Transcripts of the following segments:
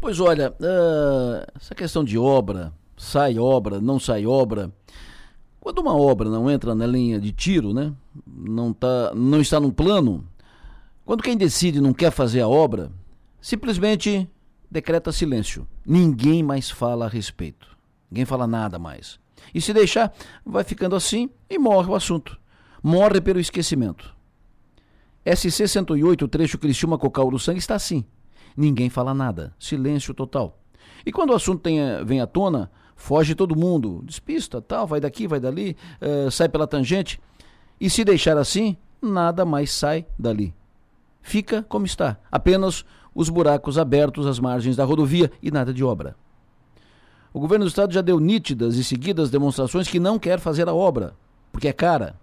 Pois olha, uh, essa questão de obra, sai obra, não sai obra. Quando uma obra não entra na linha de tiro, né? Não, tá, não está no plano, quando quem decide não quer fazer a obra, simplesmente decreta silêncio. Ninguém mais fala a respeito. Ninguém fala nada mais. E se deixar, vai ficando assim e morre o assunto. Morre pelo esquecimento. SC-108, trecho Criciúma Cocal do Sangue, está assim. Ninguém fala nada. Silêncio total. E quando o assunto tem, vem à tona, foge todo mundo. Despista, tal, vai daqui, vai dali, uh, sai pela tangente. E se deixar assim, nada mais sai dali. Fica como está. Apenas os buracos abertos às margens da rodovia e nada de obra. O governo do estado já deu nítidas e seguidas demonstrações que não quer fazer a obra, porque é cara.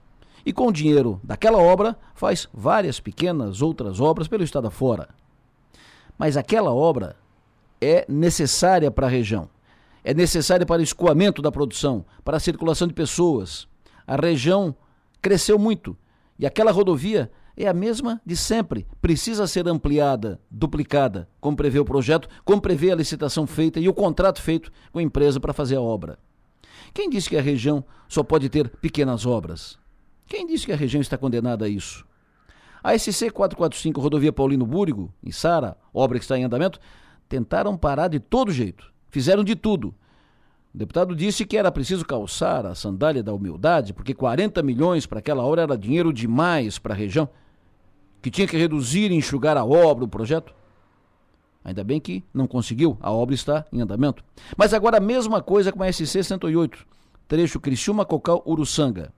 E com o dinheiro daquela obra, faz várias pequenas outras obras pelo estado afora. Mas aquela obra é necessária para a região. É necessária para o escoamento da produção, para a circulação de pessoas. A região cresceu muito e aquela rodovia é a mesma de sempre. Precisa ser ampliada, duplicada, como prevê o projeto, como prevê a licitação feita e o contrato feito com a empresa para fazer a obra. Quem disse que a região só pode ter pequenas obras? Quem disse que a região está condenada a isso? A SC 445 Rodovia Paulino Búrigo, em Sara, obra que está em andamento, tentaram parar de todo jeito. Fizeram de tudo. O deputado disse que era preciso calçar a sandália da humildade, porque 40 milhões para aquela hora era dinheiro demais para a região que tinha que reduzir e enxugar a obra, o projeto. Ainda bem que não conseguiu, a obra está em andamento. Mas agora a mesma coisa com a SC 108, trecho Criciúma Cocal Uruçanga.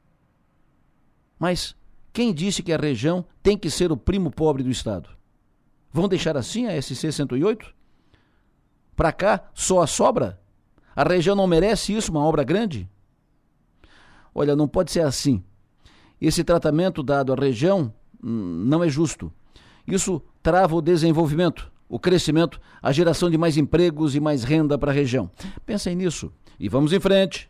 Mas quem disse que a região tem que ser o primo pobre do estado? Vão deixar assim a SC 108? Para cá só a sobra? A região não merece isso, uma obra grande? Olha, não pode ser assim. Esse tratamento dado à região não é justo. Isso trava o desenvolvimento, o crescimento, a geração de mais empregos e mais renda para a região. Pensem nisso e vamos em frente.